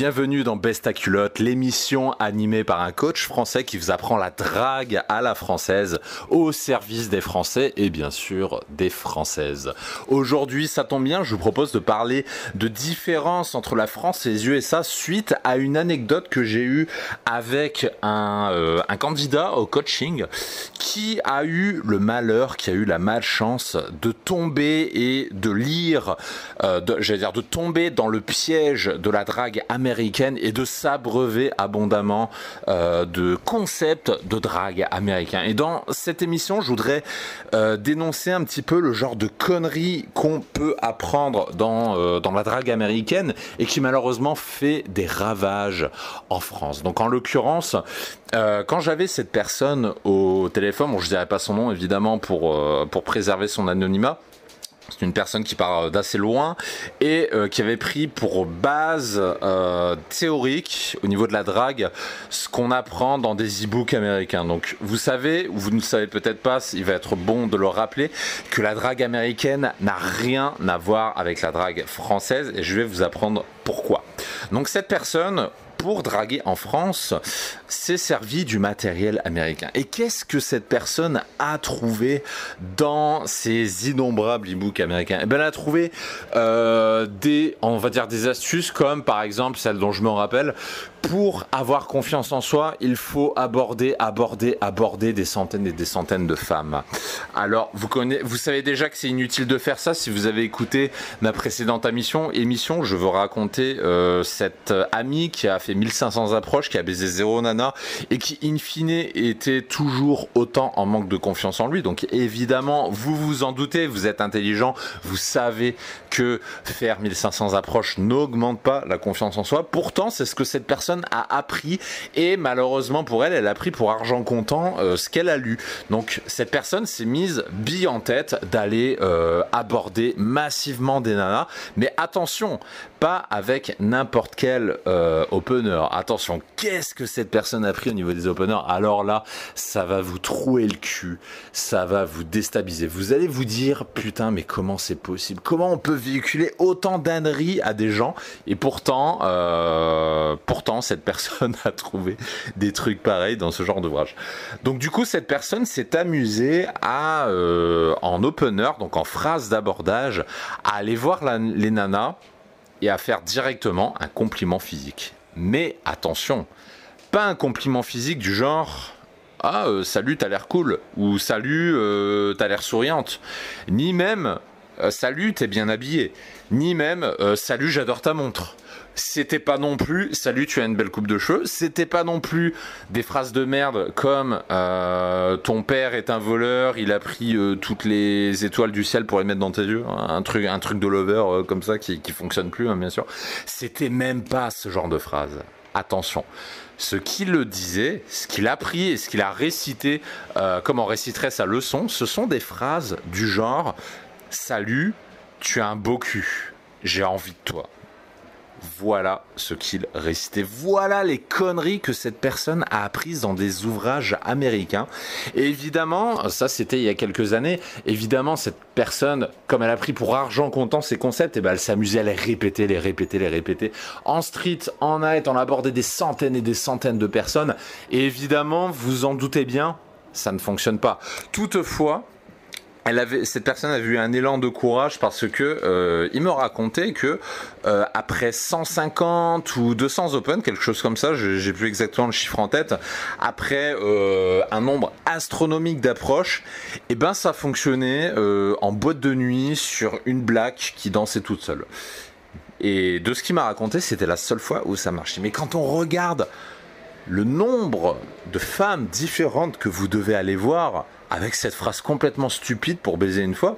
Bienvenue dans Best à culotte, l'émission animée par un coach français qui vous apprend la drague à la française au service des Français et bien sûr des Françaises. Aujourd'hui, ça tombe bien, je vous propose de parler de différence entre la France et les USA suite à une anecdote que j'ai eue avec un, euh, un candidat au coaching qui a eu le malheur, qui a eu la malchance de tomber et de lire, euh, j'allais dire de tomber dans le piège de la drague américaine et de s'abreuver abondamment euh, de concepts de drague américain. Et dans cette émission, je voudrais euh, dénoncer un petit peu le genre de conneries qu'on peut apprendre dans, euh, dans la drague américaine et qui malheureusement fait des ravages en France. Donc en l'occurrence, quand j'avais cette personne au téléphone, je dirais pas son nom évidemment pour préserver son anonymat, c'est une personne qui part d'assez loin et euh, qui avait pris pour base euh, théorique au niveau de la drague ce qu'on apprend dans des e-books américains. Donc vous savez, ou vous ne savez peut-être pas, il va être bon de le rappeler, que la drague américaine n'a rien à voir avec la drague française et je vais vous apprendre pourquoi. Donc cette personne, pour draguer en France, s'est servi du matériel américain. Et qu'est-ce que cette personne a trouvé dans ces innombrables e-books américains? Eh ben, Elle a trouvé euh, des, on va dire, des astuces comme par exemple celle dont je me rappelle, pour avoir confiance en soi, il faut aborder, aborder, aborder des centaines et des centaines de femmes. Alors, vous, connaissez, vous savez déjà que c'est inutile de faire ça. Si vous avez écouté ma précédente émission, émission je veux raconter euh, cette amie qui a fait 1500 approches, qui a baisé zéro nana et qui, in fine, était toujours autant en manque de confiance en lui. Donc, évidemment, vous vous en doutez, vous êtes intelligent, vous savez que faire 1500 approches n'augmente pas la confiance en soi. Pourtant, c'est ce que cette personne a appris et malheureusement pour elle, elle a pris pour argent comptant euh, ce qu'elle a lu. Donc cette personne s'est mise bille en tête d'aller euh, aborder massivement des nanas. Mais attention, pas avec n'importe quel euh, opener. Attention, qu'est-ce que cette personne a pris au niveau des openers? Alors là, ça va vous trouer le cul, ça va vous déstabiliser. Vous allez vous dire, putain, mais comment c'est possible? Comment on peut véhiculer autant d'âneries à des gens? Et pourtant, euh, pourtant, cette personne a trouvé des trucs pareils dans ce genre d'ouvrage. Donc du coup, cette personne s'est amusée à, euh, en opener, donc en phrase d'abordage, à aller voir les nanas et à faire directement un compliment physique. Mais attention, pas un compliment physique du genre ah euh, salut t'as l'air cool ou salut euh, t'as l'air souriante, ni même euh, salut t'es bien habillé, ni même salut j'adore ta montre c'était pas non plus salut tu as une belle coupe de cheveux. C'était pas non plus des phrases de merde comme euh, ton père est un voleur il a pris euh, toutes les étoiles du ciel pour les mettre dans tes yeux. Un truc un truc de lover euh, comme ça qui, fonctionne plus hein, bien sûr. C'était même pas ce genre de phrase. Attention. Ce qu'il le disait, ce qu'il a pris et ce qu'il a récité, comme on réciterait sa leçon, ce sont des phrases du genre Salut, tu as un beau cul, j'ai envie de toi. Voilà ce qu'il récitait. Voilà les conneries que cette personne a apprises dans des ouvrages américains. Et évidemment, ça c'était il y a quelques années, évidemment cette personne, comme elle a pris pour argent comptant ces concepts, et eh ben elle s'amusait à les répéter, les répéter, les répéter. En street, en night, on abordait des centaines et des centaines de personnes. Et évidemment, vous en doutez bien, ça ne fonctionne pas. Toutefois, cette personne avait eu un élan de courage parce que euh, il me racontait que euh, après 150 ou 200 open, quelque chose comme ça, j'ai plus exactement le chiffre en tête, après euh, un nombre astronomique d'approches, et eh ben ça fonctionnait en boîte de nuit sur une black qui dansait toute seule. Et de ce qu'il m'a raconté, c'était la seule fois où ça marchait. Mais quand on regarde le nombre de femmes différentes que vous devez aller voir avec cette phrase complètement stupide pour baiser une fois,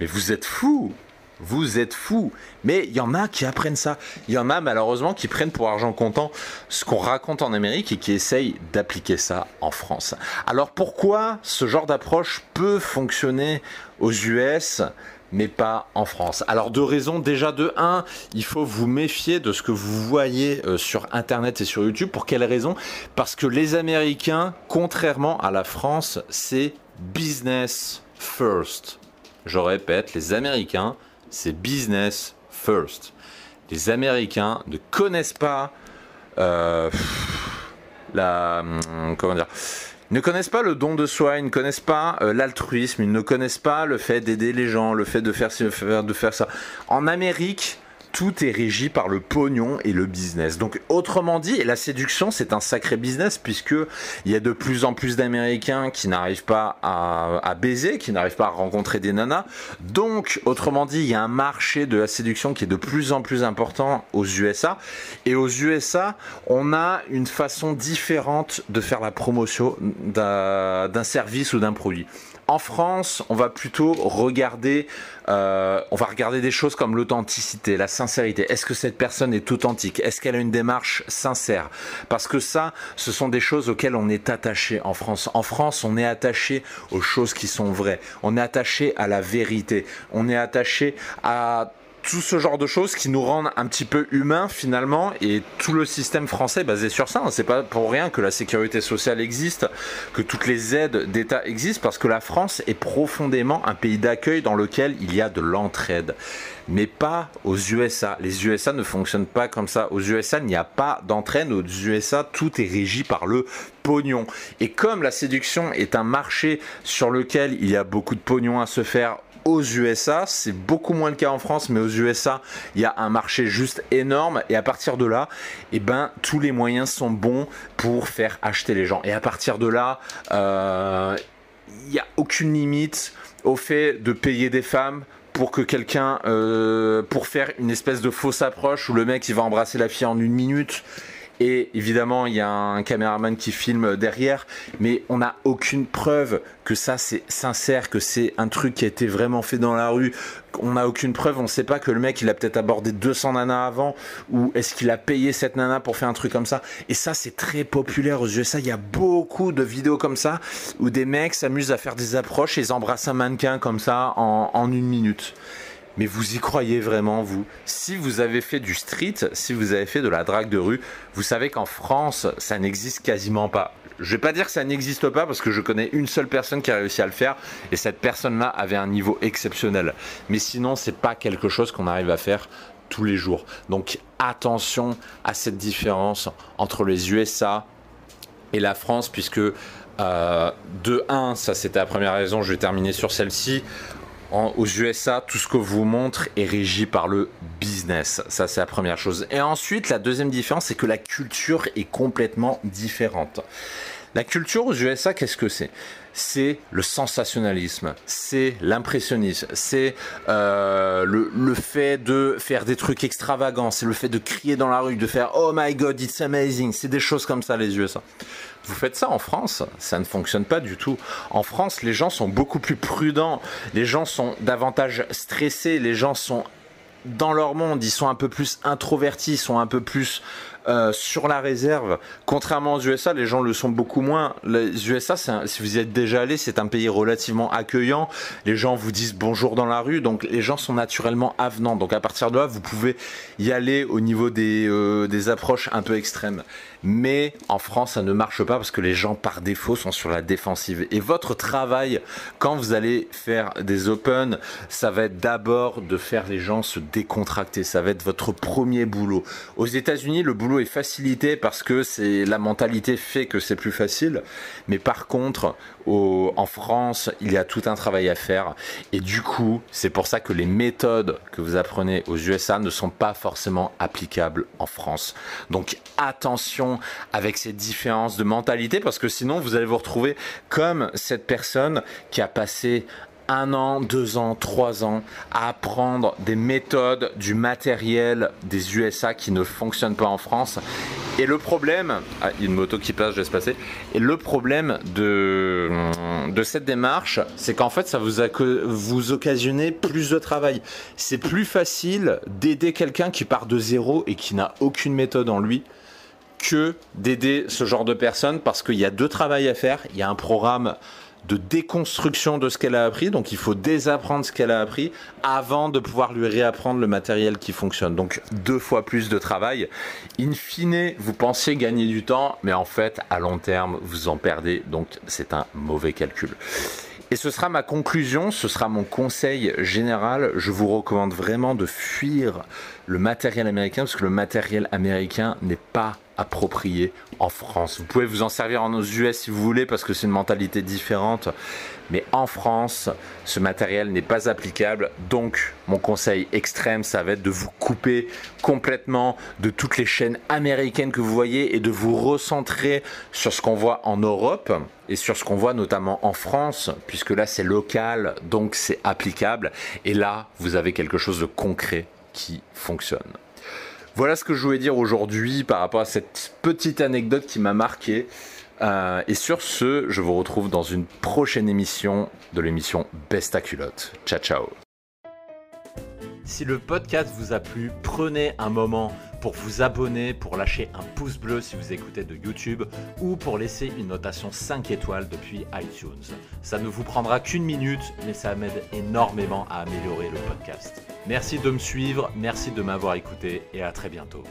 mais vous êtes fou vous êtes fous. Mais il y en a qui apprennent ça. Il y en a malheureusement qui prennent pour argent comptant ce qu'on raconte en Amérique et qui essayent d'appliquer ça en France. Alors pourquoi ce genre d'approche peut fonctionner aux US mais pas en France. Alors deux raisons, déjà de 1, il faut vous méfier de ce que vous voyez euh, sur Internet et sur YouTube. Pour quelle raison? Parce que les Américains, contrairement à la France, c'est business first. Je répète, les Américains, c'est business first. Les Américains ne connaissent pas euh, la hum, comment dire ne connaissent pas le don de soi, ils ne connaissent pas euh, l'altruisme, ils ne connaissent pas le fait d'aider les gens, le fait de faire, de faire ça. En Amérique, tout est régi par le pognon et le business. Donc autrement dit, la séduction c'est un sacré business puisque il y a de plus en plus d'Américains qui n'arrivent pas à, baiser, qui n'arrivent pas à rencontrer des nanas. Donc autrement dit, il y a un marché de la séduction qui est de plus en plus important aux USA. Et aux USA, on a une façon différente de faire la promotion d'un service ou d'un produit. En France, on va plutôt regarder, euh, regarder des choses comme l'authenticité, la sincérité. Est-ce que cette personne est authentique? Est-ce qu'elle a une démarche sincère? Parce que ça, ce sont des choses auxquelles on est attaché en France. En France, on est attaché aux choses qui sont vraies. On est attaché à la vérité. On est attaché à tout ce genre de choses qui nous rendent un petit peu humains finalement et tout le système français basé sur ça. C'est pas pour rien que la sécurité sociale existe, que toutes les aides d'État existent parce que la France est profondément un pays d'accueil dans lequel il y a de l'entraide. Mais pas aux USA. Les USA ne fonctionnent pas comme ça. Aux USA, il n'y a pas d'entraide. Aux USA, tout est régi par le pognon. Et comme la séduction est un marché sur lequel il y a beaucoup de pognon à se faire aux USA. C'est beaucoup moins le cas en France, mais aux USA, il y a un marché juste énorme. Et à partir de là, eh ben, tous les moyens sont bons pour faire acheter les gens. Et à partir de là, euh, il n'y a aucune limite au fait de payer des femmes pour que quelqu'un, euh, pour faire une espèce de fausse approche où le mec il va embrasser la fille en une minute et évidemment il y a un caméraman qui filme derrière, mais on n'a aucune preuve que ça c'est sincère, que c'est un truc qui a été vraiment fait dans la rue. On n'a aucune preuve, on ne sait pas que le mec il a peut-être abordé 200 nanas avant, ou est-ce qu'il a payé cette nana pour faire un truc comme ça. Et ça c'est très populaire aux USA, il y a beaucoup de vidéos comme ça, où des mecs s'amusent à faire des approches et ils embrassent un mannequin comme ça en, en une minute. Mais vous y croyez vraiment, vous? Si vous avez fait du street, si vous avez fait de la drague de rue, vous savez qu'en France, ça n'existe quasiment pas. Je vais pas dire que ça n'existe pas parce que je connais une seule personne qui a réussi à le faire et cette personne-là avait un niveau exceptionnel. Mais sinon, c'est pas quelque chose qu'on arrive à faire tous les jours. Donc attention à cette différence entre les USA et la France puisque euh, de 1, ça c'était la première raison, je vais terminer sur celle-ci aux USA, tout ce que vous montre est régi par le business. Ça, c'est la première chose. Et ensuite, la deuxième différence, c'est que la culture est complètement différente. La culture aux USA, qu'est-ce que c'est? C'est le sensationnalisme, c'est l'impressionnisme, c'est euh, le, le, fait de faire des trucs extravagants, c'est le fait de crier dans la rue, de faire Oh my god, it's amazing, c'est des choses comme ça les USA. Vous faites ça en France, ça ne fonctionne pas du tout. En France, les gens sont beaucoup plus prudents, les gens sont davantage stressés, les gens sont dans leur monde, ils sont un peu plus introvertis, ils sont un peu plus euh, sur la réserve. Contrairement aux USA, les gens le sont beaucoup moins. Les USA, si vous y êtes déjà allé, c'est un pays relativement accueillant. Les gens vous disent bonjour dans la rue, donc les gens sont naturellement avenants. Donc à partir de là, vous pouvez y aller au niveau des, euh, des approches un peu extrêmes. Mais en France, ça ne marche pas parce que les gens par défaut sont sur la défensive. Et votre travail, quand vous allez faire des open, ça va être d'abord de faire les gens se décontracter. Ça va être votre premier boulot. Aux États-Unis, le boulot est facilité parce que c'est la mentalité fait que c'est plus facile. Mais par contre, en France, il y a tout un travail à faire. Et du coup, c'est pour ça que les méthodes que vous apprenez aux USA ne sont pas forcément applicables en France. Donc attention avec ces différences de mentalité parce que sinon vous allez vous retrouver comme cette personne qui a passé un an, deux ans, trois ans à apprendre des méthodes, du matériel des USA qui ne fonctionnent pas en France Et le problème, ah, une moto qui passe, je laisse passer. Et le problème de, de cette démarche, c'est qu'en fait, ça vous, a, vous plus de travail. C'est plus facile d'aider quelqu'un qui part de zéro et qui n'a aucune méthode en lui que d'aider ce genre de personnes parce qu'il y a deux travails à faire. Il y a un programme de déconstruction de ce qu'elle a appris. Donc il faut désapprendre ce qu'elle a appris avant de pouvoir lui réapprendre le matériel qui fonctionne. Donc deux fois plus de travail. In fine, vous pensez gagner du temps, mais en fait, à long terme, vous en perdez. Donc c'est un mauvais calcul. Et ce sera ma conclusion, ce sera mon conseil général. Je vous recommande vraiment de fuir le matériel américain parce que le matériel américain n'est pas approprié en France. Vous pouvez vous en servir en US si vous voulez parce que c'est une mentalité différente. Mais en France, ce matériel n'est pas applicable. Donc, mon conseil extrême, ça va être de vous couper complètement de toutes les chaînes américaines que vous voyez et de vous recentrer sur ce qu'on voit en Europe et sur ce qu'on voit notamment en France, puisque là c'est local, donc c'est applicable. Et là, vous avez quelque chose de concret qui fonctionne. Voilà ce que je voulais dire aujourd'hui par rapport à cette petite anecdote qui m'a marqué. Euh, et sur ce, je vous retrouve dans une prochaine émission de l'émission Besta Culotte. Ciao ciao Si le podcast vous a plu, prenez un moment pour vous abonner, pour lâcher un pouce bleu si vous écoutez de YouTube ou pour laisser une notation 5 étoiles depuis iTunes. Ça ne vous prendra qu'une minute, mais ça m'aide énormément à améliorer le podcast. Merci de me suivre, merci de m'avoir écouté et à très bientôt.